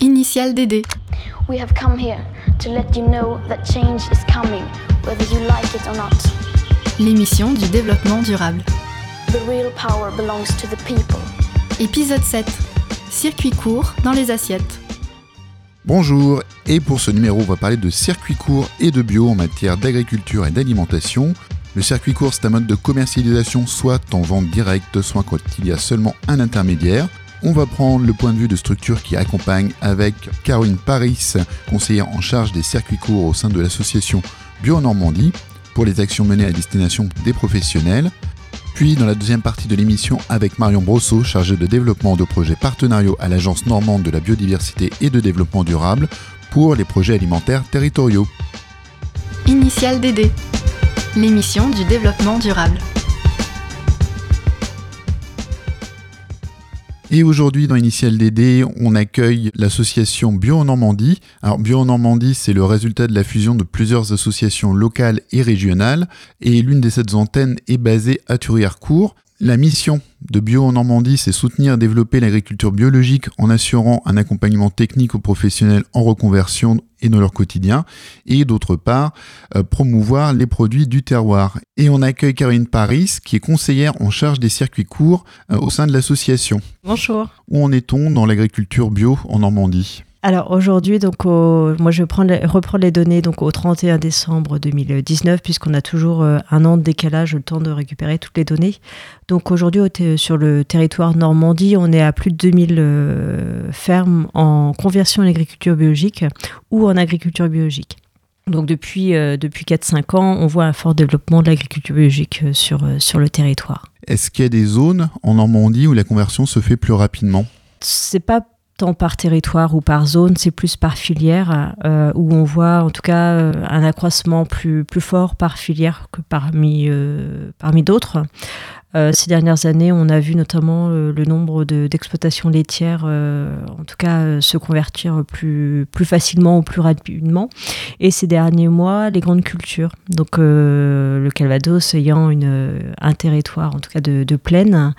Initial DD. We have come here to let you know that change is coming, whether you like it or not. L'émission du développement durable. The real power belongs to the people. Épisode 7. Circuit court dans les assiettes. Bonjour, et pour ce numéro, on va parler de circuit court et de bio en matière d'agriculture et d'alimentation. Le circuit court, c'est un mode de commercialisation soit en vente directe, soit quand il y a seulement un intermédiaire. On va prendre le point de vue de structure qui accompagne avec Caroline Paris, conseillère en charge des circuits courts au sein de l'association Bio Normandie, pour les actions menées à destination des professionnels. Puis dans la deuxième partie de l'émission avec Marion Brosseau, chargée de développement de projets partenariaux à l'Agence normande de la biodiversité et de développement durable pour les projets alimentaires territoriaux. Initial DD. L'émission du développement durable. Et aujourd'hui, dans Initial DD, on accueille l'association Bio en Normandie. Alors, Bio en Normandie, c'est le résultat de la fusion de plusieurs associations locales et régionales. Et l'une des sept antennes est basée à Thurière-Court. La mission de Bio en Normandie, c'est soutenir et développer l'agriculture biologique en assurant un accompagnement technique aux professionnels en reconversion et dans leur quotidien, et d'autre part, euh, promouvoir les produits du terroir. Et on accueille Karine Paris, qui est conseillère en charge des circuits courts euh, au sein de l'association. Bonjour. Où en est-on dans l'agriculture bio en Normandie? Alors aujourd'hui, donc moi je vais reprendre les données donc au 31 décembre 2019 puisqu'on a toujours euh, un an de décalage, le temps de récupérer toutes les données. Donc aujourd'hui sur le territoire Normandie, on est à plus de 2000 euh, fermes en conversion à l'agriculture biologique ou en agriculture biologique. Donc depuis, euh, depuis 4-5 ans, on voit un fort développement de l'agriculture biologique sur, sur le territoire. Est-ce qu'il y a des zones en Normandie où la conversion se fait plus rapidement? C'est pas tant par territoire ou par zone, c'est plus par filière, euh, où on voit en tout cas euh, un accroissement plus, plus fort par filière que parmi, euh, parmi d'autres. Ces dernières années, on a vu notamment le nombre d'exploitations laitières, en tout cas, se convertir plus, plus facilement ou plus rapidement. Et ces derniers mois, les grandes cultures. Donc, le Calvados ayant une, un territoire, en tout cas, de plaine.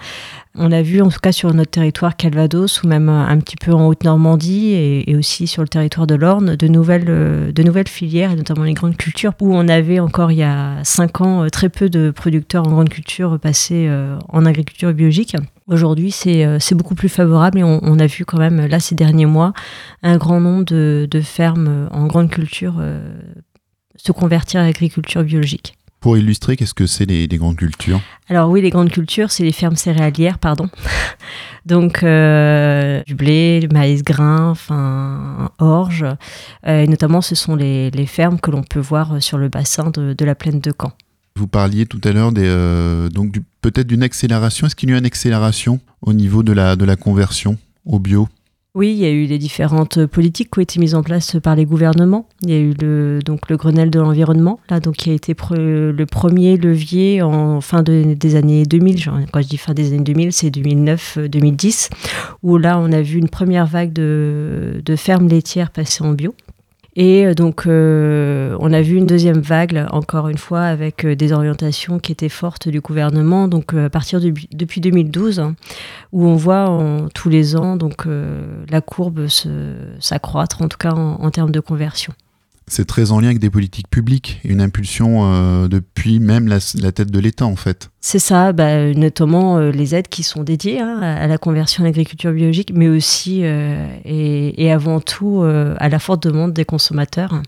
On a vu, en tout cas, sur notre territoire Calvados, ou même un petit peu en Haute-Normandie, et, aussi sur le territoire de l'Orne, de nouvelles, de nouvelles filières, et notamment les grandes cultures, où on avait encore il y a cinq ans très peu de producteurs en grande culture passés euh, en agriculture biologique. Aujourd'hui, euh, c'est beaucoup plus favorable et on, a vu quand même, là, ces derniers mois, un grand nombre de, fermes en grande culture euh, se convertir à l'agriculture biologique. Pour illustrer, qu'est-ce que c'est les, grandes cultures? Alors oui, les grandes cultures, c'est les fermes céréalières, pardon. Donc du blé, du maïs grain, enfin orge. et notamment, ce sont les, fermes que l'on peut voir sur le bassin de, de la plaine de Caen. Vous parliez tout à l'heure euh, donc peut-être d'une accélération. Est-ce qu'il y a eu une accélération au niveau de la, de la conversion au bio? Oui, il y a eu les différentes politiques qui ont été mises en place par les gouvernements. Il y a eu le, donc le Grenelle de l'environnement, là, donc qui a été le premier levier en fin des années 2000. quand je dis fin des années 2000, c'est 2009-2010, où là, on a vu une première vague de fermes laitières passer en bio. Et euh, donc, euh, on a vu une deuxième vague, encore une fois, avec euh, des orientations qui étaient fortes du gouvernement. Donc, à partir de, depuis 2012, hein, où on voit tous les ans donc la courbe s'accroître, en tout cas en termes de conversion c'est très en lien avec des politiques publiques, une impulsion euh, depuis même la, tête de l'État en fait. C'est ça, bah, notamment euh, les aides qui sont dédiées hein, à la conversion à l'agriculture biologique, mais aussi euh, et, avant tout à la forte demande des consommateurs.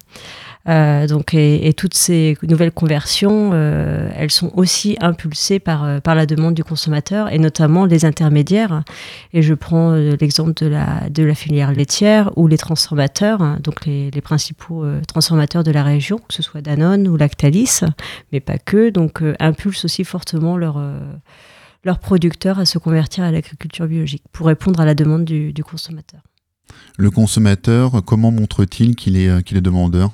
Euh, donc, et, toutes ces nouvelles conversions, euh, elles sont aussi impulsées par, euh, par la demande du consommateur et notamment les intermédiaires. Et je prends l'exemple de la, de la filière laitière ou les transformateurs, hein, donc les, les principaux transformateurs de la région, que ce soit Danone ou Lactalis, mais pas que, donc impulsent aussi fortement leur leurs producteurs à se convertir à l'agriculture biologique pour répondre à la demande du, du consommateur. Le consommateur, comment montre-t-il qu'il est, qu'il est demandeur?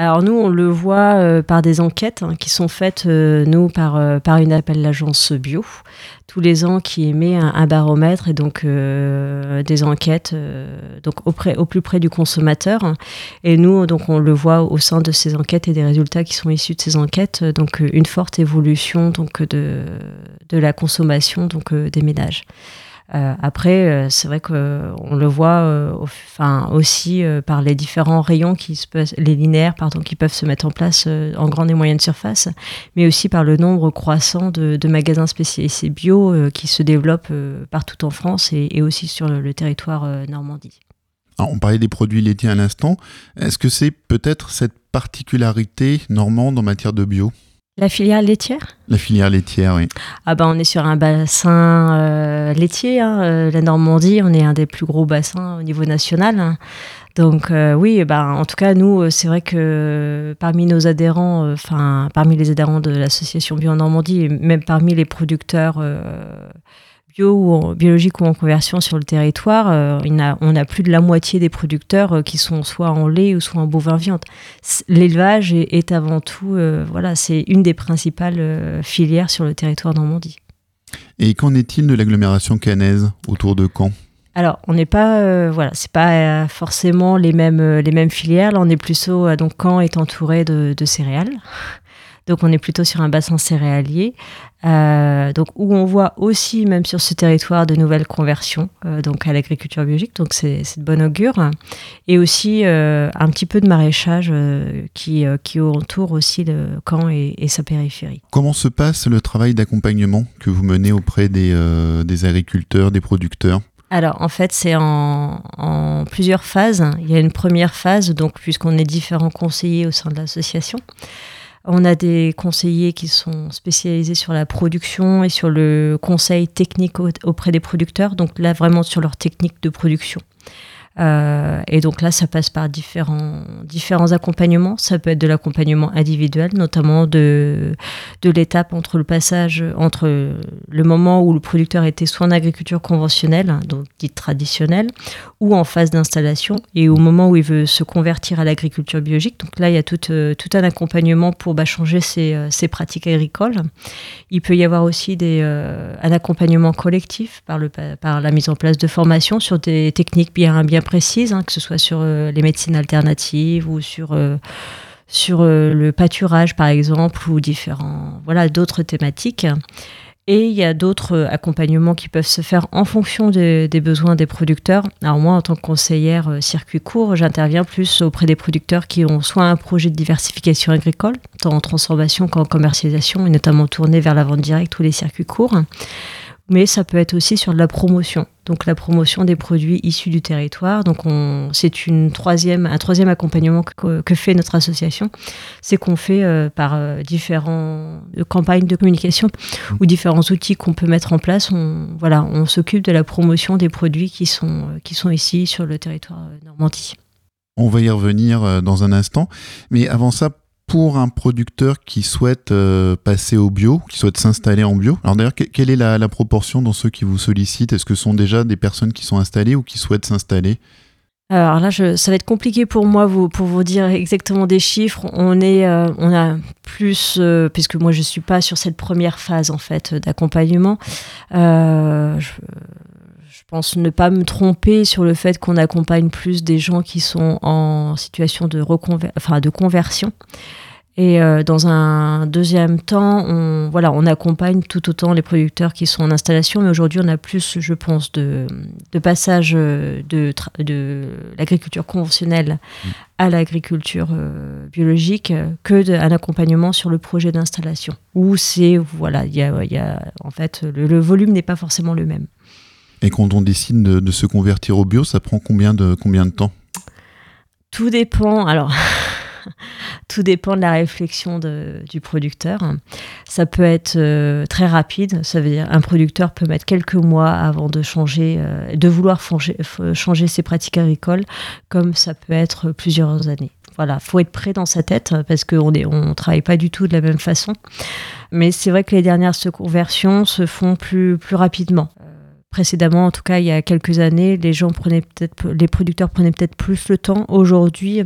Alors nous, on le voit euh, par des enquêtes hein, qui sont faites, euh, nous, par, euh, par une appel l'agence bio, tous les ans qui émet un, baromètre et donc des enquêtes donc au plus près du consommateur. Et nous, donc, on le voit au sein de ces enquêtes et des résultats qui sont issus de ces enquêtes, donc une forte évolution donc, de, de la consommation donc, des ménages. Euh, après, c'est vrai qu'on le voit enfin, aussi par les différents rayons, qui se les linéaires pardon, qui peuvent se mettre en place en grande et moyenne surface, mais aussi par le nombre croissant de, magasins spécialisés bio qui se développent partout en France et, aussi sur le, territoire Normandie. on parlait des produits laitiers à l'instant. Est-ce que c'est peut-être cette particularité normande en matière de bio? La filière laitière? La filière laitière, oui. Ah ben, on est sur un bassin euh, laitier, hein, euh, la Normandie, on est un des plus gros bassins au niveau national. Donc euh, oui, ben, en tout cas, nous, c'est vrai que parmi nos adhérents, enfin parmi les adhérents de l'association Bio en Normandie, et même parmi les producteurs bio ou en, biologique ou en conversion sur le territoire, euh, on a plus de la moitié des producteurs euh, qui sont soit en lait ou soit en bovin viande. L'élevage est, avant tout, euh, voilà, c'est une des principales filières sur le territoire Normandie. Et qu'en est-il de l'agglomération cannaise autour de Caen? Alors, on n'est pas, voilà, c'est pas forcément les mêmes, les mêmes filières. Là, on est plutôt, donc Caen est entouré de céréales. Donc on est plutôt sur un bassin céréalier, euh, donc où on voit aussi, même sur ce territoire, de nouvelles conversions euh, donc à l'agriculture biologique. Donc c'est de bon augure. Et aussi euh, un petit peu de maraîchage qui, qui entoure aussi le camp et, sa périphérie. Comment se passe le travail d'accompagnement que vous menez auprès des, des agriculteurs, des producteurs? Alors en fait c'est en, en, plusieurs phases. Il y a une première phase, donc puisqu'on est différents conseillers au sein de l'association. On a des conseillers qui sont spécialisés sur la production et sur le conseil technique auprès des producteurs, donc là vraiment sur leur technique de production. Euh, et donc là, ça passe par différents, accompagnements. Ça peut être de l'accompagnement individuel, notamment de, l'étape entre le passage, entre le moment où le producteur était soit en agriculture conventionnelle, donc dite traditionnelle, ou en phase d'installation, et au moment où il veut se convertir à l'agriculture biologique. Donc là, il y a tout, euh, un accompagnement pour bah, changer ses, euh, ses, pratiques agricoles. Il peut y avoir aussi un accompagnement collectif par, le, par la mise en place de formations sur des techniques bien, bien précises, hein, que ce soit sur euh, les médecines alternatives ou sur, euh, sur euh, le pâturage, par exemple, ou différents, voilà, d'autres thématiques. Et il y a d'autres accompagnements qui peuvent se faire en fonction des besoins des producteurs. Alors moi, en tant que conseillère circuit court, j'interviens plus auprès des producteurs qui ont soit un projet de diversification agricole, tant en transformation qu'en commercialisation, et notamment tourné vers la vente directe ou les circuits courts mais ça peut être aussi sur la promotion. Donc la promotion des produits issus du territoire. Donc c'est une troisième, un troisième accompagnement que, fait notre association, c'est qu'on fait euh, par euh, différentes campagnes de communication ou différents outils qu'on peut mettre en place. On, voilà, on s'occupe de la promotion des produits qui sont, euh, qui sont ici sur le territoire Normandie. On va y revenir dans un instant, mais avant ça, pour un producteur qui souhaite euh, passer au bio, qui souhaite s'installer en bio Alors d'ailleurs, quelle est la, proportion dans ceux qui vous sollicitent? Est-ce que ce sont déjà des personnes qui sont installées ou qui souhaitent s'installer? Alors là, ça va être compliqué pour moi pour vous dire exactement des chiffres. On est, euh, on a plus, euh, puisque moi je suis pas sur cette première phase en fait d'accompagnement. je, je pense ne pas me tromper sur le fait qu'on accompagne plus des gens qui sont en situation de, enfin, de conversion. Et euh, dans un deuxième temps, on, voilà, on accompagne tout autant les producteurs qui sont en installation, mais aujourd'hui, on a plus, je pense, de, passage de, de l'agriculture conventionnelle à l'agriculture euh, biologique que d'un accompagnement sur le projet d'installation. Où c'est, voilà, il y a, en fait, le, volume n'est pas forcément le même. Et quand on décide de, se convertir au bio, ça prend combien de, combien de temps? Tout dépend. Alors. Tout dépend de la réflexion du producteur. Ça peut être euh, très rapide, ça veut dire un producteur peut mettre quelques mois avant de changer, euh, de vouloir changer, ses pratiques agricoles, comme ça peut être plusieurs années. Voilà, faut être prêt dans sa tête parce qu'on ne on travaille pas du tout de la même façon. Mais c'est vrai que les dernières conversions se font plus, plus rapidement précédemment, en tout cas il y a quelques années, les gens prenaient peut-être, les producteurs prenaient peut-être plus le temps. Aujourd'hui,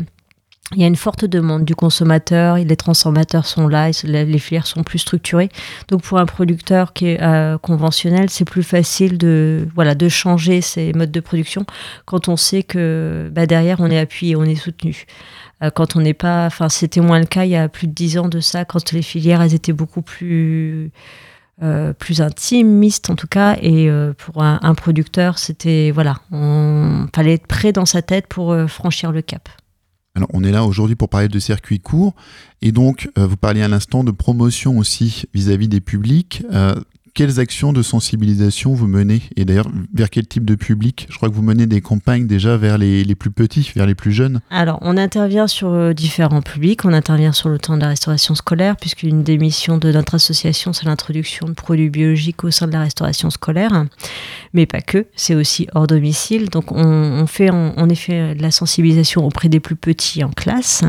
il y a une forte demande du consommateur, les transformateurs sont là, les filières sont plus structurées. Donc pour un producteur qui est euh, conventionnel, c'est plus facile de, voilà, de changer ses modes de production quand on sait que bah, derrière on est appuyé, on est soutenu. Euh, quand on n'est pas, enfin c'était moins le cas il y a plus de dix ans de ça, quand les filières elles étaient beaucoup plus plus intimiste en tout cas. Et pour un, producteur, c'était voilà, on fallait être prêt dans sa tête pour franchir le cap. Alors, on est là aujourd'hui pour parler de circuit court. Et donc, vous parliez à l'instant de promotion aussi vis-à-vis des publics quelles actions de sensibilisation vous menez Et d'ailleurs, vers quel type de public Je crois que vous menez des campagnes déjà vers les, plus petits, vers les plus jeunes. Alors, on intervient sur euh, différents publics. On intervient sur le temps de la restauration scolaire, puisqu'une des missions de notre association, c'est l'introduction de produits biologiques au sein de la restauration scolaire. Mais pas que, c'est aussi hors domicile. Donc, on, fait en effet de la sensibilisation auprès des plus petits en classe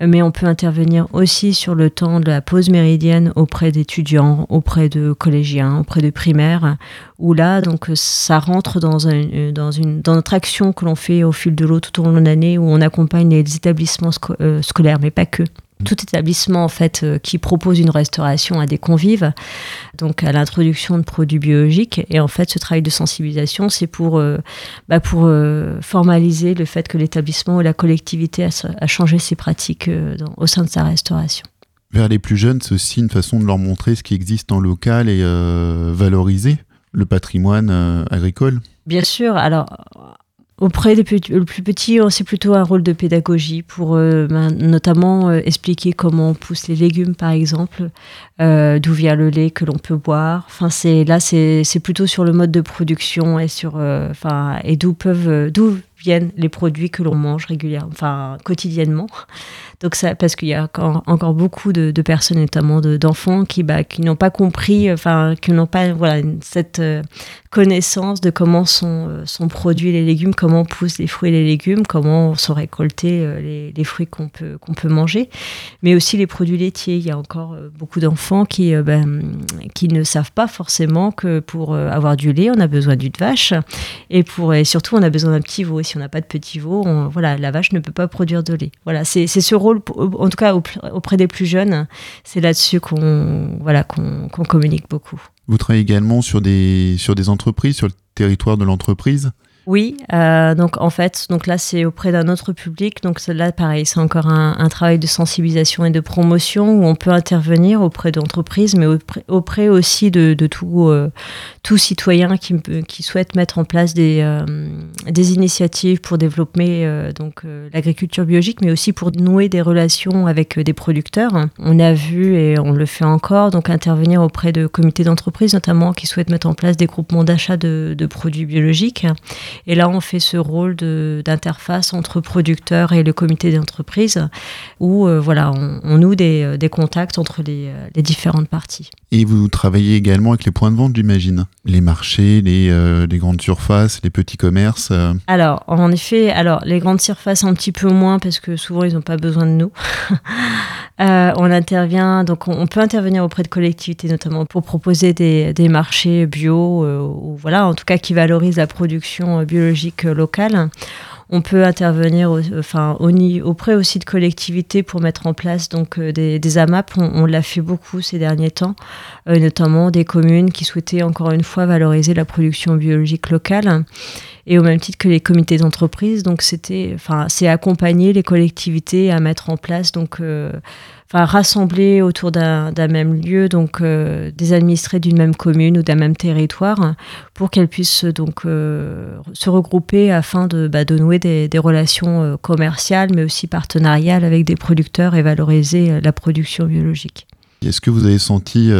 mais on peut intervenir aussi sur le temps de la pause méridienne auprès d'étudiants, auprès de collégiens, auprès de primaires, où là, donc, ça rentre dans, un, dans, une, dans notre action que l'on fait au fil de l'eau tout au long de l'année, où on accompagne les établissements euh, scolaires, mais pas que tout établissement en fait euh, qui propose une restauration à des convives, donc à l'introduction de produits biologiques. Et en fait, ce travail de sensibilisation, c'est pour, euh, bah, pour euh, formaliser le fait que l'établissement ou la collectivité a, changé ses pratiques au sein de sa restauration. Vers les plus jeunes, c'est aussi une façon de leur montrer ce qui existe en local et valoriser le patrimoine agricole. Bien sûr. Alors, Auprès des plus, le plus petit, c'est plutôt un rôle de pédagogie pour euh, ben, notamment euh, expliquer comment on pousse les légumes, par exemple, euh, d'où vient le lait que l'on peut boire. Enfin, c'est là, c'est plutôt sur le mode de production et sur, enfin, et d'où peuvent, d'où viennent les produits que l'on mange régulièrement, enfin quotidiennement. Donc ça, parce qu'il y a encore, beaucoup de, personnes, notamment d'enfants, qui, bah, qui n'ont pas compris, enfin, qui n'ont pas voilà, cette euh, connaissance de comment sont, euh, sont produits les légumes, comment poussent les fruits et les légumes, comment sont récoltés euh, les, fruits qu'on peut, manger, mais aussi les produits laitiers. Il y a encore beaucoup d'enfants qui, ben, qui ne savent pas forcément que pour avoir du lait, on a besoin d'une vache, et, pour, surtout, on a besoin d'un petit veau. Et si on n'a pas de petit veau, voilà, la vache ne peut pas produire de lait. Voilà, c'est ce en tout cas auprès des plus jeunes, c'est là-dessus qu'on voilà, qu'on communique beaucoup. Vous travaillez également sur des, sur des entreprises, sur le territoire de l'entreprise? Oui, euh, donc en fait, donc là c'est auprès d'un autre public, donc là pareil, c'est encore un, travail de sensibilisation et de promotion où on peut intervenir auprès d'entreprises, mais auprès, aussi de, tout, euh, tout citoyen qui, qui souhaite mettre en place des, euh, des initiatives pour développer donc l'agriculture biologique, mais aussi pour nouer des relations avec des producteurs. On a vu et on le fait encore, donc intervenir auprès de comités d'entreprise notamment qui souhaitent mettre en place des groupements d'achat de, de produits biologiques. Et là, on fait ce rôle d'interface entre producteurs et le comité d'entreprise, où euh, voilà, on, noue des, euh, des, contacts entre les, euh, les, différentes parties. Et vous travaillez également avec les points de vente, j'imagine Les marchés, les, les, grandes surfaces, les petits commerces Alors, en effet, alors, les grandes surfaces un petit peu moins, parce que souvent, ils n'ont pas besoin de nous. on intervient, donc on, peut intervenir auprès de collectivités, notamment pour proposer des, marchés bio, ou voilà, en tout cas qui valorisent la production biologique locale. On peut intervenir enfin, auprès aussi de collectivités pour mettre en place donc, euh, des, AMAP. On, l'a fait beaucoup ces derniers temps, euh, notamment des communes qui souhaitaient encore une fois valoriser la production biologique locale. Et au même titre que les comités d'entreprise, donc enfin, c'est accompagner les collectivités à mettre en place donc euh, rassembler autour d'un même lieu donc euh, des administrés d'une même commune ou d'un même territoire pour qu'elles puissent donc euh, se regrouper afin de, bah, nouer des, relations euh, commerciales mais aussi partenariales avec des producteurs et valoriser la production biologique. Est-ce que vous avez senti,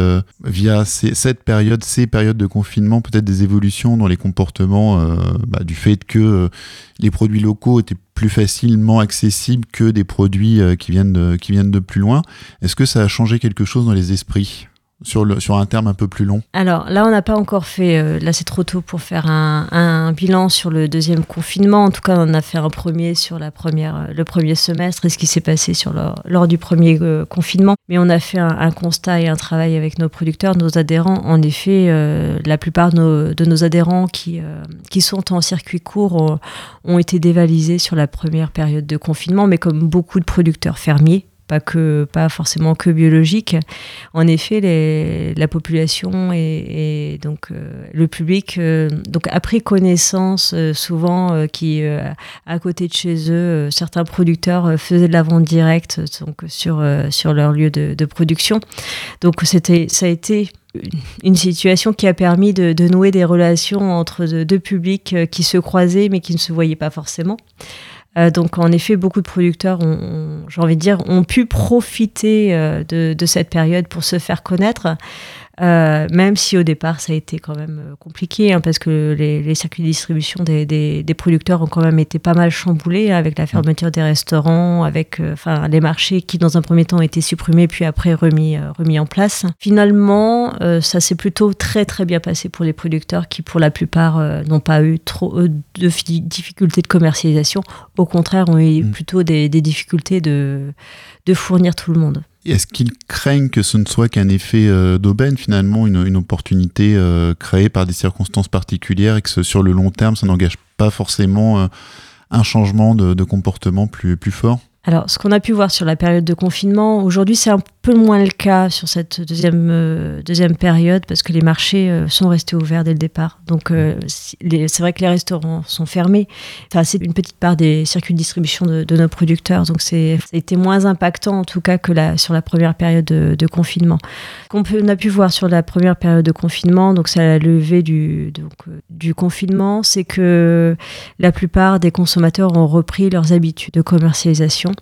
via cette période, ces périodes de confinement, peut-être des évolutions dans les comportements bah, du fait que les produits locaux étaient plus facilement accessibles que des produits qui, viennent qui viennent de plus loin. Est-ce que ça a changé quelque chose dans les esprits? Sur, le, sur un terme un peu plus long Alors là, on n'a pas encore fait, euh, là c'est trop tôt pour faire un, bilan sur le deuxième confinement. En tout cas, on a fait un premier sur la première, le premier semestre et ce qui s'est passé sur lors du premier euh, confinement. Mais on a fait un, constat et un travail avec nos producteurs, nos adhérents. En effet, euh, la plupart de nos, adhérents qui, qui sont en circuit court ont été dévalisés sur la première période de confinement, mais comme beaucoup de producteurs fermiers pas que pas forcément que biologique. En effet, les, la population et, donc le public donc a pris connaissance souvent qui à côté de chez eux certains producteurs faisaient de la vente directe donc sur sur leur lieu de, production. Donc c'était ça a été une situation qui a permis de, nouer des relations entre deux publics euh, qui se croisaient mais qui ne se voyaient pas forcément. Euh, donc en effet, beaucoup de producteurs, ont, j'ai envie de dire, ont pu profiter euh, de, cette période pour se faire connaître. Euh, même si au départ ça a été quand même euh, compliqué, hein, parce que les, circuits de distribution des, producteurs ont quand même été pas mal chamboulés avec la fermeture des restaurants, avec euh, enfin les marchés qui dans un premier temps ont été supprimés puis après remis, remis en place. Finalement, ça s'est plutôt très très bien passé pour les producteurs qui pour la plupart n'ont pas eu trop de difficultés de commercialisation, au contraire ont eu mm. plutôt des, des difficultés de, de fournir tout le monde. Est-ce qu'ils craignent que ce ne soit qu'un effet euh, d'aubaine, finalement, une, opportunité euh, créée par des circonstances particulières et que sur le long terme, ça n'engage pas forcément euh, un changement de, comportement plus fort? Alors, ce qu'on a pu voir sur la période de confinement, aujourd'hui, c'est un peu moins le cas sur cette deuxième, euh, deuxième période parce que les marchés euh, sont restés ouverts dès le départ. Donc, euh, c'est vrai que les restaurants sont fermés. Enfin, c'est une petite part des circuits de distribution de, nos producteurs. Donc, ça a été moins impactant, en tout cas, que la, sur la première période de, confinement. Ce qu'on a pu voir sur la première période de confinement, donc c'est la levée du, du confinement, c'est que la plupart des consommateurs ont repris leurs habitudes de commercialisation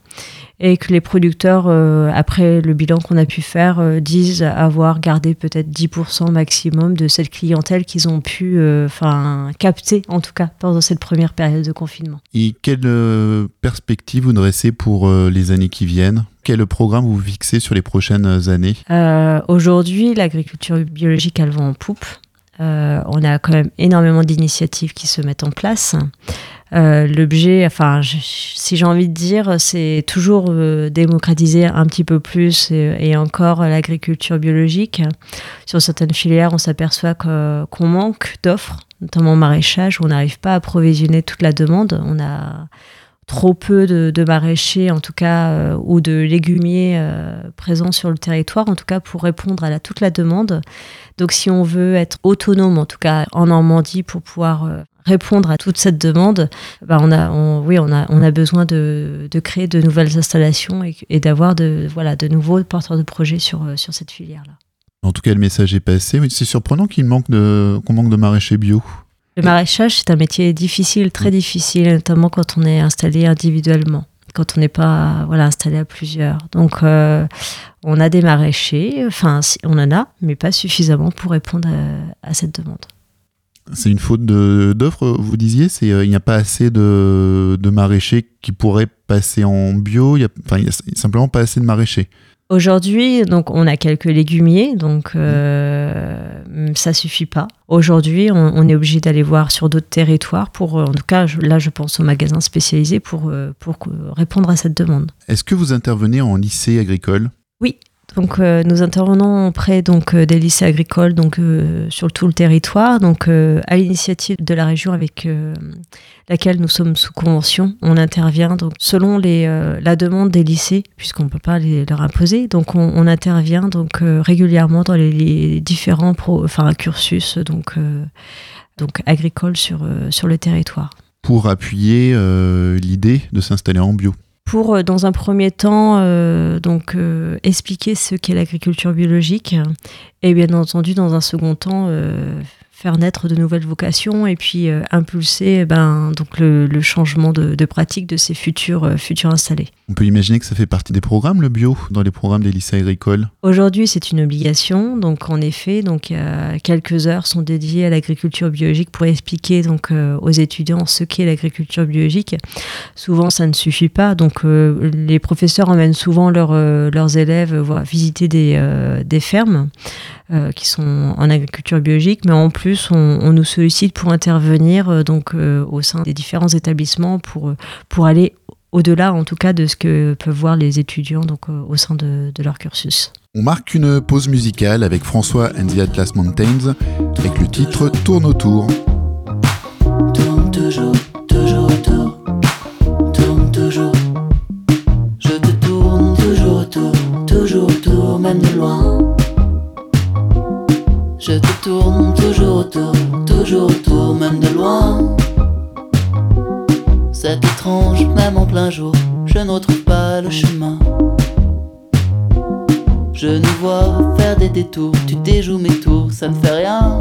et que les producteurs, euh, après le bilan qu'on a pu faire, euh, disent avoir gardé peut-être 10% maximum de cette clientèle qu'ils ont pu euh, capter, en tout cas, pendant cette première période de confinement. Et quelle perspective vous dressez pour les années qui viennent? Quel programme vous fixez sur les prochaines années? Aujourd'hui, l'agriculture biologique, elle va en poupe. on a quand même énormément d'initiatives qui se mettent en place. Euh, l'objet, enfin, si j'ai envie de dire, c'est toujours euh, démocratiser un petit peu plus et, encore l'agriculture biologique. Sur certaines filières, on s'aperçoit qu'on manque d'offres, notamment maraîchage, où on n'arrive pas à approvisionner toute la demande. On a trop peu de, maraîchers, en tout cas, euh, ou de légumiers présents sur le territoire, en tout cas pour répondre à toute la demande. Donc si on veut être autonome, en tout cas en Normandie, pour pouvoir répondre à toute cette demande, bah on a, oui, on a, on a besoin de, de créer de nouvelles installations et, d'avoir de, voilà, de nouveaux porteurs de projets sur, euh, sur cette filière-là. En tout cas, le message est passé. C'est surprenant qu'il manque de, qu'on manque de maraîchers bio. Le maraîchage, c'est un métier difficile, très difficile, notamment quand on est installé individuellement, quand on n'est pas voilà, installé à plusieurs. Donc, euh, on a des maraîchers, enfin, on en a, mais pas suffisamment pour répondre à cette demande. C'est une faute d'offre, vous disiez? C'est euh, Il n'y a pas assez de, maraîchers qui pourraient passer en bio, il n'y a, a simplement pas assez de maraîchers. Aujourd'hui, donc on a quelques légumiers, donc euh, ça suffit pas. Aujourd'hui, on, est obligé d'aller voir sur d'autres territoires pour, en tout cas, là, je pense aux magasins spécialisés pour, euh, pour répondre à cette demande. Est-ce que vous intervenez en lycée agricole? Oui, donc, euh, nous intervenons auprès donc, euh, des lycées agricoles donc, euh, sur tout le territoire, donc, à l'initiative de la région avec laquelle nous sommes sous convention. On intervient donc, selon les, la demande des lycées, puisqu'on ne peut pas les, leur imposer. Donc, on, intervient donc, régulièrement dans les, différents pro, enfin, cursus donc, donc, agricoles sur, sur le territoire. Pour appuyer l'idée de s'installer en bio pour, euh, dans un premier temps, euh, donc euh, expliquer ce qu'est l'agriculture biologique, et bien entendu, dans un second temps, faire naître de nouvelles vocations et puis euh, impulser eh ben, donc le, changement de, pratique de ces futurs, euh, futurs installés. On peut imaginer que ça fait partie des programmes, le bio, dans les programmes des lycées agricoles? Aujourd'hui, c'est une obligation. Donc, en effet, donc, quelques heures sont dédiées à l'agriculture biologique pour expliquer donc, euh, aux étudiants ce qu'est l'agriculture biologique. Souvent, ça ne suffit pas. Donc, les professeurs emmènent souvent leurs élèves voir, visiter des, des fermes qui sont en agriculture biologique, mais en plus, on, nous sollicite pour intervenir euh, donc euh, au sein des différents établissements pour, euh, pour aller au-delà, en tout cas, de ce que peuvent voir les étudiants donc, au sein de, leur cursus. On marque une pause musicale avec François and the Atlas Mountains avec le titre Tourne autour. Tourne toujours, toujours autour. Tourne toujours. Je te tourne toujours autour, même de loin. C'est étrange, même en plein jour, je ne retrouve pas le chemin. Je nous vois faire des détours, tu déjoues mes tours, ça ne fait rien.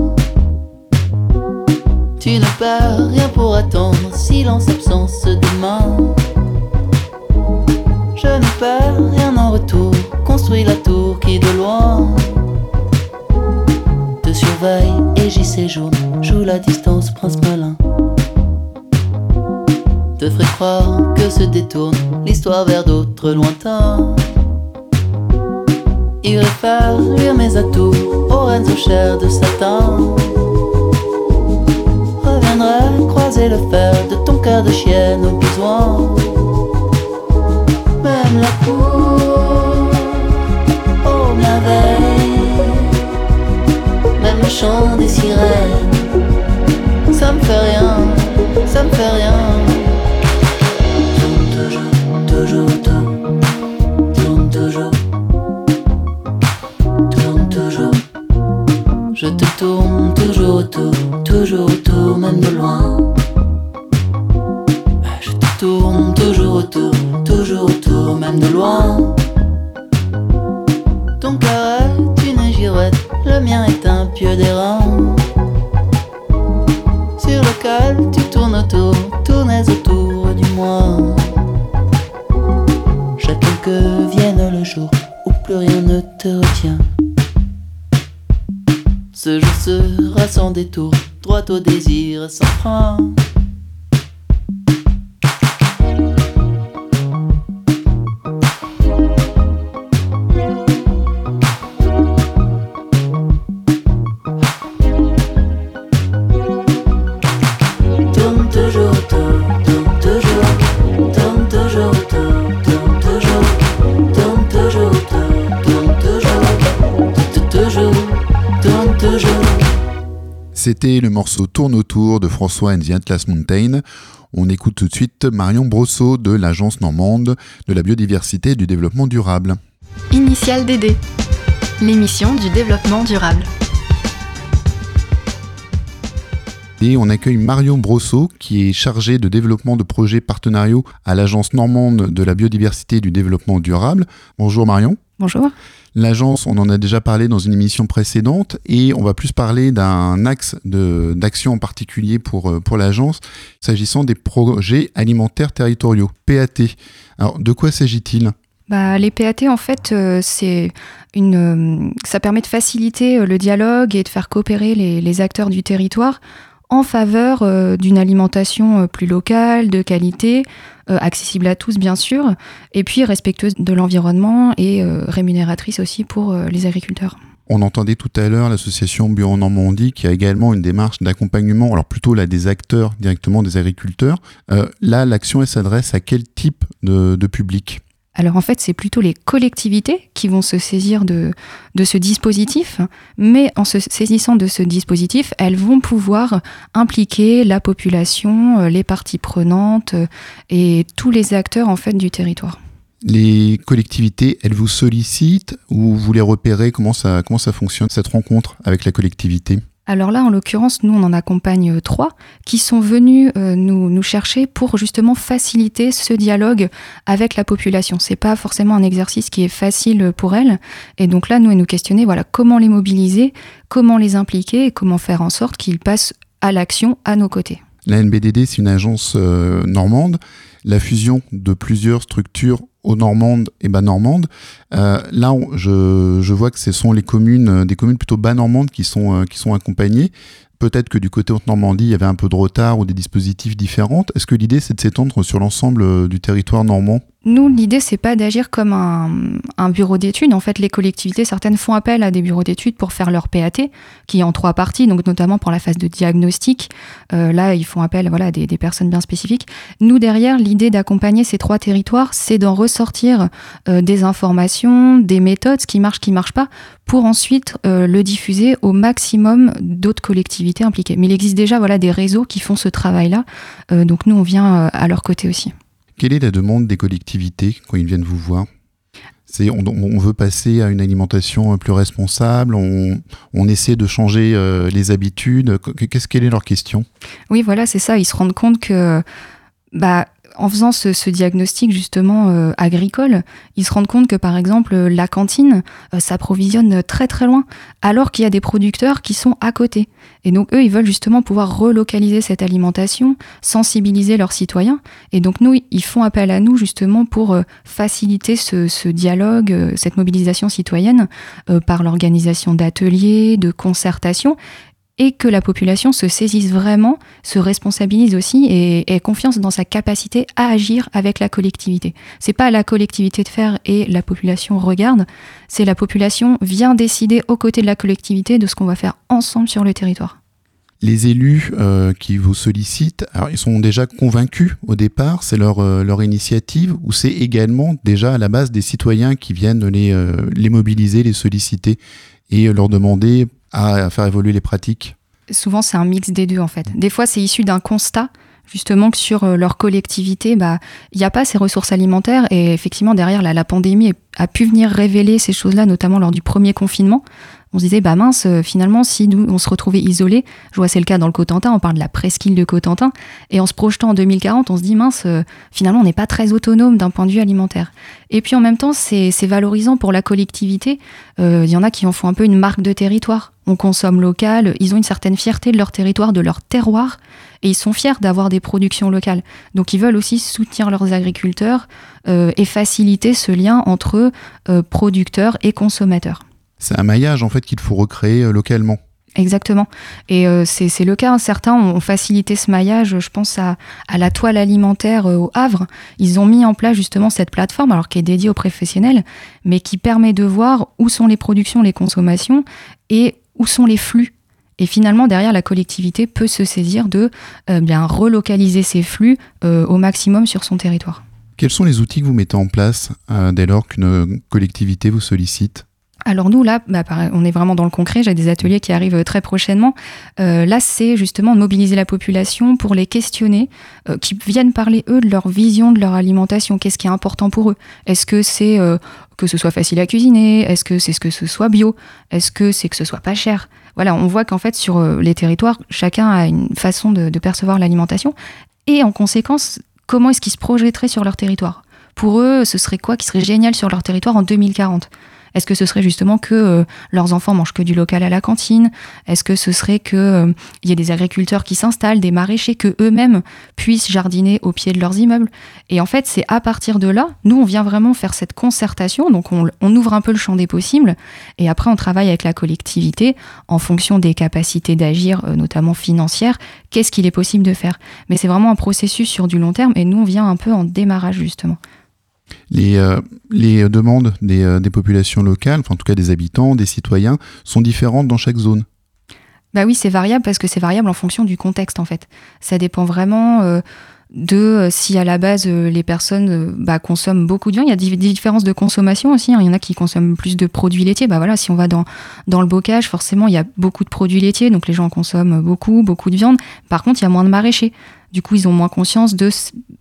Tu ne perds rien pour attendre, silence, absence demain. Je ne perds rien en retour, construis la tour qui de loin et j'y séjourne, joue la distance, prince malin. Te ferai croire que se détourne l'histoire vers d'autres lointains. Irai faire luire mes atouts aux reines aux chairs de satin. Reviendrai croiser le fer de ton cœur de chienne au besoin. Même la cour, chant des sirènes, ça me fait rien, ça me fait rien. Tourne toujours, toujours autour, tourne toujours, tourne toujours. Je te tourne toujours autour, toujours C'était le morceau Tourne autour de François and the Atlas Mountain. On écoute tout de suite Marion Brosseau de l'Agence normande de la biodiversité et du développement durable. Initial DD, l'émission du développement durable. Et on accueille Marion Brosseau, qui est chargée de développement de projets partenariaux à l'Agence normande de la biodiversité et du développement durable. Bonjour Marion. Bonjour. L'agence, on en a déjà parlé dans une émission précédente et on va plus parler d'un axe d'action en particulier pour, euh, pour l'agence, s'agissant des projets alimentaires territoriaux, PAT. Alors, de quoi s'agit-il? Bah, les PAT, en fait, euh, c'est une, euh, ça permet de faciliter le dialogue et de faire coopérer les acteurs du territoire en faveur euh, d'une alimentation euh, plus locale, de qualité, euh, accessible à tous, bien sûr, et puis respectueuse de l'environnement et rémunératrice aussi pour les agriculteurs. On entendait tout à l'heure l'association Bio en Normandie qui a également une démarche d'accompagnement, alors plutôt là des acteurs directement des agriculteurs. Là, l'action, elle s'adresse à quel type de public? Alors en fait, c'est plutôt les collectivités qui vont se saisir de, ce dispositif, mais en se saisissant de ce dispositif, elles vont pouvoir impliquer la population, euh, les parties prenantes euh, et tous les acteurs en fait du territoire. Les collectivités, elles vous sollicitent ou vous les repérez? Comment ça, comment ça fonctionne cette rencontre avec la collectivité? Alors là, en l'occurrence, nous, on en accompagne euh, trois qui sont venus euh, nous, nous chercher pour justement faciliter ce dialogue avec la population. C'est pas forcément un exercice qui est facile pour elles. Et donc là, nous, elles nous questionner, voilà, comment les mobiliser, comment les impliquer et comment faire en sorte qu'ils passent à l'action à nos côtés. La NBDD, c'est une agence euh, normande. La fusion de plusieurs structures aux normandes et bas normandes. Euh, là, je, je vois que ce sont les communes, euh, des communes plutôt bas normandes qui sont, euh, qui sont accompagnées. Peut-être que du côté Haute-Normandie, il y avait un peu de retard ou des dispositifs différents. Est-ce que l'idée, c'est de s'étendre sur l'ensemble euh, du territoire normand? Nous, l'idée, c'est pas d'agir comme un, bureau d'études. En fait, les collectivités, certaines font appel à des bureaux d'études pour faire leur PAT, qui est en trois parties, donc notamment pour la phase de diagnostic. Euh, là, ils font appel voilà, à des, personnes bien spécifiques. Nous, derrière, l'idée d'accompagner ces trois territoires, c'est d'en ressortir euh, des informations, des méthodes, ce qui marche, ce qui marche pas, pour ensuite le diffuser au maximum d'autres collectivités impliquées. Mais il existe déjà voilà, des réseaux qui font ce travail-là, Euh, donc nous, on vient euh, à leur côté aussi. Quelle est la demande des collectivités quand ils viennent vous voir? On, on veut passer à une alimentation euh, plus responsable, on, on essaie de changer euh, les habitudes. Qu'est-ce quelle est leur question? Oui, voilà, c'est ça. Ils se rendent compte que bah, en faisant ce, ce diagnostic justement euh, agricole, ils se rendent compte que par exemple la cantine euh, s'approvisionne très très loin, alors qu'il y a des producteurs qui sont à côté. Et donc eux, ils veulent justement pouvoir relocaliser cette alimentation, sensibiliser leurs citoyens. Et donc nous, ils font appel à nous justement pour euh, faciliter ce, dialogue, euh, cette mobilisation citoyenne euh, par l'organisation d'ateliers, de concertations et que la population se saisisse vraiment, se responsabilise aussi et ait confiance dans sa capacité à agir avec la collectivité. C'est pas la collectivité de faire et la population regarde, c'est la population vient décider aux côtés de la collectivité de ce qu'on va faire ensemble sur le territoire. Les élus euh, qui vous sollicitent, alors ils sont déjà convaincus au départ, c'est leur, euh, leur initiative, ou c'est également déjà à la base des citoyens qui viennent les, euh, les mobiliser, les solliciter et leur demander à faire évoluer les pratiques Souvent, c'est un mix des deux en fait. Des fois, c'est issu d'un constat justement que sur euh, leur collectivité, bah, il n'y a pas ces ressources alimentaires et effectivement derrière la pandémie a pu venir révéler ces choses-là, notamment lors du premier confinement. On se disait bah mince, euh, finalement si nous on se retrouvait isolés, je vois c'est le cas dans le Cotentin, on parle de la presqu'île de Cotentin, et en se projetant en 2040, on se dit mince, euh, finalement on n'est pas très autonome d'un point de vue alimentaire. Et puis en même temps c'est valorisant pour la collectivité. Euh, Il y en a qui en font un peu une marque de territoire. On consomme local, ils ont une certaine fierté de leur territoire, de leur terroir, et ils sont fiers d'avoir des productions locales. Donc ils veulent aussi soutenir leurs agriculteurs euh, et faciliter ce lien entre euh, producteurs et consommateurs. C'est un maillage en fait qu'il faut recréer euh, localement. Exactement. Et euh, c'est le cas. hein. Certains ont facilité ce maillage. Je pense à, à la toile alimentaire euh, au Havre. Ils ont mis en place justement cette plateforme, alors qui est dédiée aux professionnels, mais qui permet de voir où sont les productions, les consommations et où sont les flux. Et finalement, derrière, la collectivité peut se saisir de euh, bien relocaliser ces flux au maximum sur son territoire. Quels sont les outils que vous mettez en place dès lors qu'une collectivité vous sollicite? Alors nous, là, bah, on est vraiment dans le concret. J'ai des ateliers qui arrivent euh, très prochainement. Euh, là, c'est justement de mobiliser la population pour les questionner, euh, qui viennent parler, eux, de leur vision de leur alimentation. Qu'est-ce qui est important pour eux? Est-ce que c'est que ce soit facile à cuisiner? Est-ce que c'est ce que ce soit bio? Est-ce que c'est que ce soit pas cher? Voilà, on voit qu'en fait, sur les territoires, chacun a une façon de, de percevoir l'alimentation. Et en conséquence, comment est-ce qu'ils se projetteraient sur leur territoire? Pour eux, ce serait quoi qui serait génial sur leur territoire en 2040 est-ce que ce serait justement que euh, leurs enfants mangent que du local à la cantine? Est-ce que ce serait que euh, il y ait des agriculteurs qui s'installent, des maraîchers, que eux-mêmes puissent jardiner au pied de leurs immeubles? Et en fait, c'est à partir de là, nous, on vient vraiment faire cette concertation. Donc, on, on ouvre un peu le champ des possibles, et après, on travaille avec la collectivité en fonction des capacités d'agir, euh, notamment financières. Qu'est-ce qu'il est possible de faire? Mais c'est vraiment un processus sur du long terme, et nous, on vient un peu en démarrage justement. Les, euh, les demandes des, euh, des populations locales, enfin en tout cas des habitants, des citoyens, sont différentes dans chaque zone. Bah oui, c'est variable parce que c'est variable en fonction du contexte en fait. Ça dépend vraiment euh, de si à la base les personnes bah, consomment beaucoup de viande. Il y a des différences de consommation aussi. hein. Il y en a qui consomment plus de produits laitiers. Bah voilà, si on va dans dans le bocage, forcément il y a beaucoup de produits laitiers, donc les gens consomment beaucoup, beaucoup de viande. Par contre, il y a moins de maraîchers. Du coup, ils ont moins conscience de,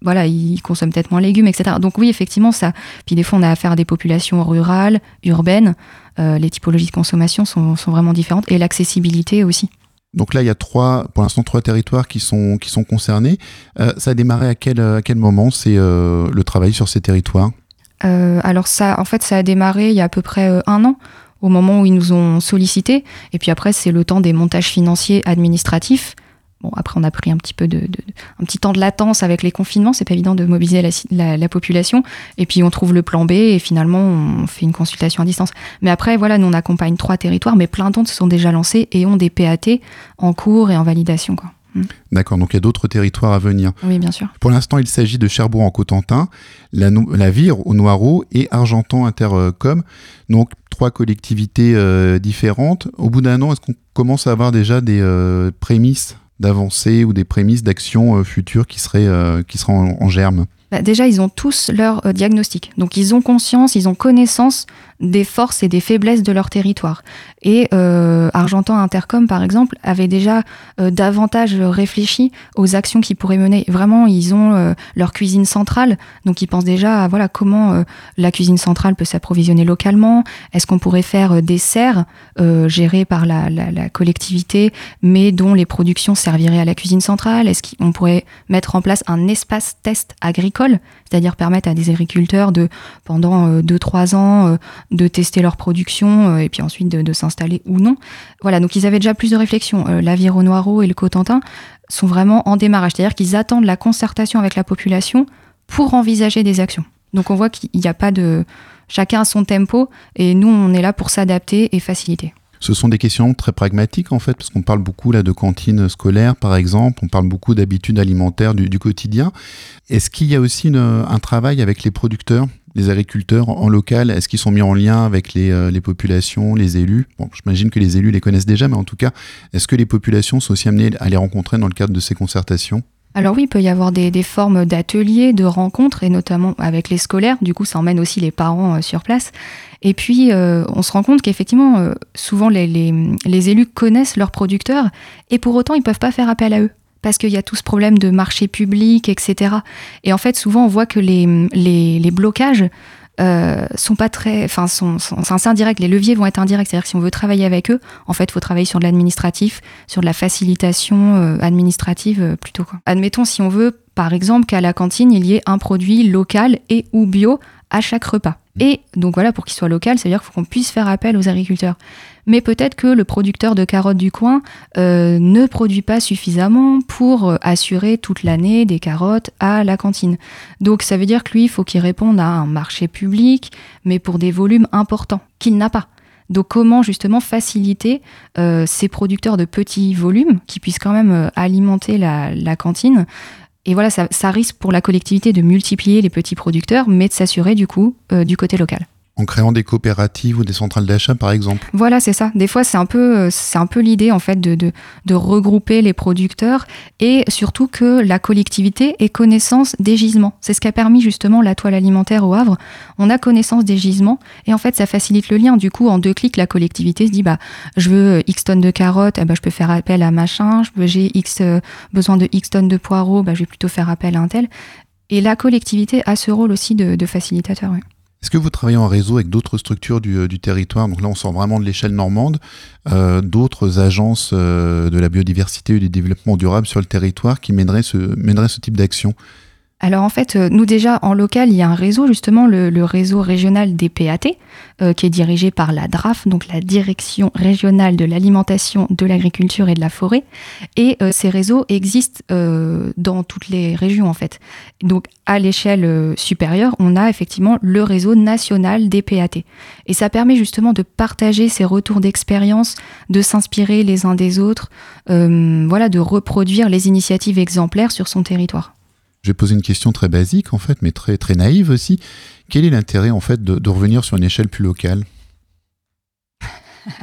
voilà, ils consomment peut-être moins de légumes, etc. Donc oui, effectivement, ça. Puis des fois, on a affaire à des populations rurales, urbaines. Euh, les typologies de consommation sont, sont vraiment différentes et l'accessibilité aussi. Donc là, il y a trois, pour l'instant, trois territoires qui sont, qui sont concernés. Euh, ça a démarré à quel, à quel moment C'est euh, le travail sur ces territoires? Alors ça, en fait, ça a démarré il y a à peu près un an, au moment où ils nous ont sollicité. Et puis après, c'est le temps des montages financiers administratifs. Bon, après, on a pris un petit peu de, de- un petit temps de latence avec les confinements. C'est pas évident de mobiliser la, ci- la- la population. Et puis, on trouve le plan B et finalement, on fait une consultation à distance. Mais après, voilà, nous, on accompagne trois territoires, mais plein d'autres se sont déjà lancés et ont des PAT en cours et en validation, quoi. D'accord, donc il y a d'autres territoires à venir. Oui, bien sûr. Pour l'instant, il s'agit de Cherbourg en Cotentin, la Vire au Noireau et Argentan Intercom. Donc trois collectivités euh, différentes. Au bout d'un an, est-ce qu'on commence à avoir déjà des euh, prémices d'avancée ou des prémices d'actions euh, futures qui seraient, euh, qui seraient en, en germe Bah, déjà, ils ont tous leur euh, diagnostic. Donc, ils ont conscience, ils ont connaissance des forces et des faiblesses de leur territoire. Et euh, Argentan Intercom, par exemple, avait déjà euh, davantage réfléchi aux actions qu'ils pourraient mener. Vraiment, ils ont euh, leur cuisine centrale, donc ils pensent déjà à voilà, comment euh, la cuisine centrale peut s'approvisionner localement. Est-ce qu'on pourrait faire euh, des serres euh, gérées par la, la- la collectivité, mais dont les productions serviraient à la cuisine centrale? Est-ce qu'on pourrait mettre en place un espace test agricole, c'est-à-dire permettre à des agriculteurs de, pendant 2-3 ans, de tester leur production euh, et puis ensuite de, s'installer ou non. Voilà, donc ils avaient déjà plus de réflexions. Euh, L'Aviron-Noireau et le Cotentin sont vraiment en démarrage, c'est-à-dire qu'ils attendent la concertation avec la population pour envisager des actions. Donc on voit qu'il n'y a pas de... Chacun a son tempo et nous, on est là pour s'adapter et faciliter. Ce sont des questions très pragmatiques en fait, parce qu'on parle beaucoup là de cantines scolaires par exemple, on parle beaucoup d'habitudes alimentaires du, quotidien. Est-ce qu'il y a aussi un travail avec les producteurs, les agriculteurs en local Est-ce qu'ils sont mis en lien avec les, euh, populations, les élus? Bon, j'imagine que les élus les connaissent déjà, mais en tout cas, est-ce que les populations sont aussi amenées à les rencontrer dans le cadre de ces concertations? Alors oui, il peut y avoir des, formes d'ateliers, de rencontres, et notamment avec les scolaires. Du coup, ça emmène aussi les parents euh, sur place. Et puis, euh, on se rend compte qu'effectivement, souvent, les- les élus connaissent leurs producteurs, et pour autant, ils ne peuvent pas faire appel à eux. Parce qu'il y a tout ce problème de marché public, etc. Et en fait, souvent, on voit que les, les, les blocages euh, sont pas très, enfin, sont, sont, indirects. Les leviers vont être indirects. C'est-à-dire que si on veut travailler avec eux, en fait, il faut travailler sur de l'administratif, sur de la facilitation euh, administrative euh, plutôt. Quoi. Admettons si on veut, par exemple, qu'à la cantine, il y ait un produit local et ou bio à chaque repas. Et donc voilà, pour qu'il soit local, ça veut dire qu'il faut qu'on puisse faire appel aux agriculteurs. Mais peut-être que le producteur de carottes du coin euh, ne produit pas suffisamment pour euh, assurer toute l'année des carottes à la cantine. Donc ça veut dire que lui, il faut qu'il réponde à un marché public, mais pour des volumes importants, qu'il n'a pas. Donc comment justement faciliter euh, ces producteurs de petits volumes qui puissent quand même alimenter la cantine et voilà, ça, risque pour la collectivité de multiplier les petits producteurs, mais de s'assurer du coup euh, du côté local. En créant des coopératives ou des centrales d'achat par exemple Voilà, c'est ça. Des fois, c'est un peu, euh, c'est un peu l'idée en fait de, de, regrouper les producteurs et surtout que la collectivité ait connaissance des gisements. C'est ce qui a permis justement la toile alimentaire au Havre. On a connaissance des gisements et en fait, ça facilite le lien. Du coup, en deux clics, la collectivité se dit bah, je veux X tonnes de carottes, eh ben, je peux faire appel à machin. J'ai X euh, besoin de X tonnes de poireaux, bah, je vais plutôt faire appel à un tel. Et la collectivité a ce rôle aussi de, de facilitateur. ouais. Est-ce que vous travaillez en réseau avec d'autres structures du, euh, territoire? Donc là, on sort vraiment de l'échelle normande, euh, d'autres agences euh, de la biodiversité et du développement durable sur le territoire qui mèneraient ce type d'action Alors en fait, euh, nous déjà en local, il y a un réseau justement, le, réseau régional des PAT, euh, qui est dirigé par la DRAF, donc la Direction régionale de l'alimentation, de l'agriculture et de la forêt. Et euh, ces réseaux existent dans toutes les régions en fait. Donc à l'échelle supérieure, on a effectivement le réseau national des PAT. Et ça permet justement de partager ces retours d'expérience, de s'inspirer les uns des autres, voilà, de reproduire les initiatives exemplaires sur son territoire. Je vais poser une question très basique en fait, mais très très naïve aussi. Quel est l'intérêt en fait de, de revenir sur une échelle plus locale?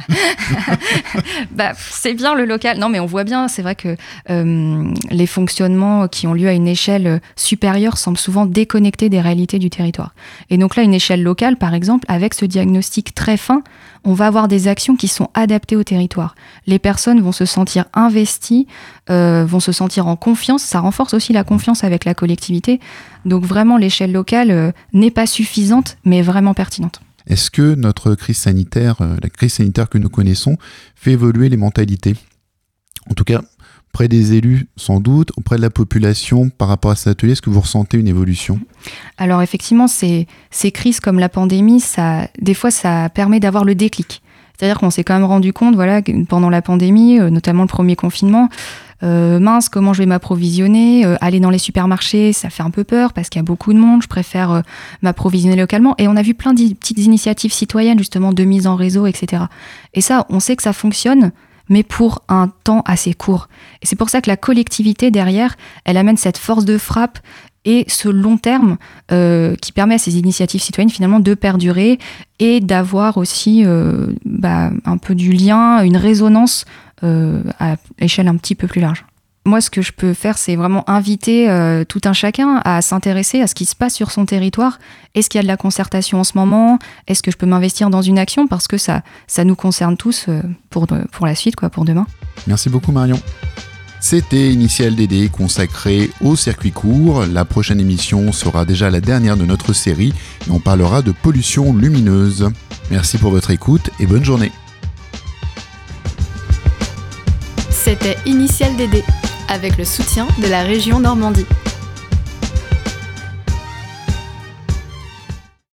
bah, c'est bien le local. Non, mais on voit bien, c'est vrai que euh, les fonctionnements qui ont lieu à une échelle supérieure semblent souvent déconnectés des réalités du territoire. Et donc là, une échelle locale, par exemple, avec ce diagnostic très fin, on va avoir des actions qui sont adaptées au territoire. Les personnes vont se sentir investies, euh, vont se sentir en confiance. Ça renforce aussi la confiance avec la collectivité. Donc vraiment, l'échelle locale euh, n'est pas suffisante, mais vraiment pertinente. Est-ce que notre crise sanitaire, euh, la crise sanitaire que nous connaissons, fait évoluer les mentalités? En tout cas, auprès des élus, sans doute, auprès de la population, par rapport à cet atelier, est-ce que vous ressentez une évolution? Alors effectivement, ces, crises comme la pandémie, ça, des fois, ça permet d'avoir le déclic. C'est-à-dire qu'on s'est quand même rendu compte, voilà, pendant la pandémie, euh, notamment le premier confinement, euh, mince, comment je vais m'approvisionner euh, Aller dans les supermarchés, ça fait un peu peur parce qu'il y a beaucoup de monde. Je préfère m'approvisionner localement. Et on a vu plein de petites initiatives citoyennes, justement, de mise en réseau, etc. Et ça, on sait que ça fonctionne, mais pour un temps assez court. Et c'est pour ça que la collectivité derrière, elle amène cette force de frappe et ce long terme euh, qui permet à ces initiatives citoyennes finalement de perdurer et d'avoir aussi euh, bah, un peu du lien, une résonance euh, à échelle un petit peu plus large. moi, ce que je peux faire, c'est vraiment inviter tout un chacun à s'intéresser à ce qui se passe sur son territoire. Est-ce qu'il y a de la concertation en ce moment? Est-ce que je peux m'investir dans une action? Parce que ça, ça nous concerne tous pour, pour la suite, quoi, pour demain. Merci beaucoup Marion. C'était Initial DD consacré au circuit court. La prochaine émission sera déjà la dernière de notre série et on parlera de pollution lumineuse. Merci pour votre écoute et bonne journée. C'était Initial DD avec le soutien de la région Normandie.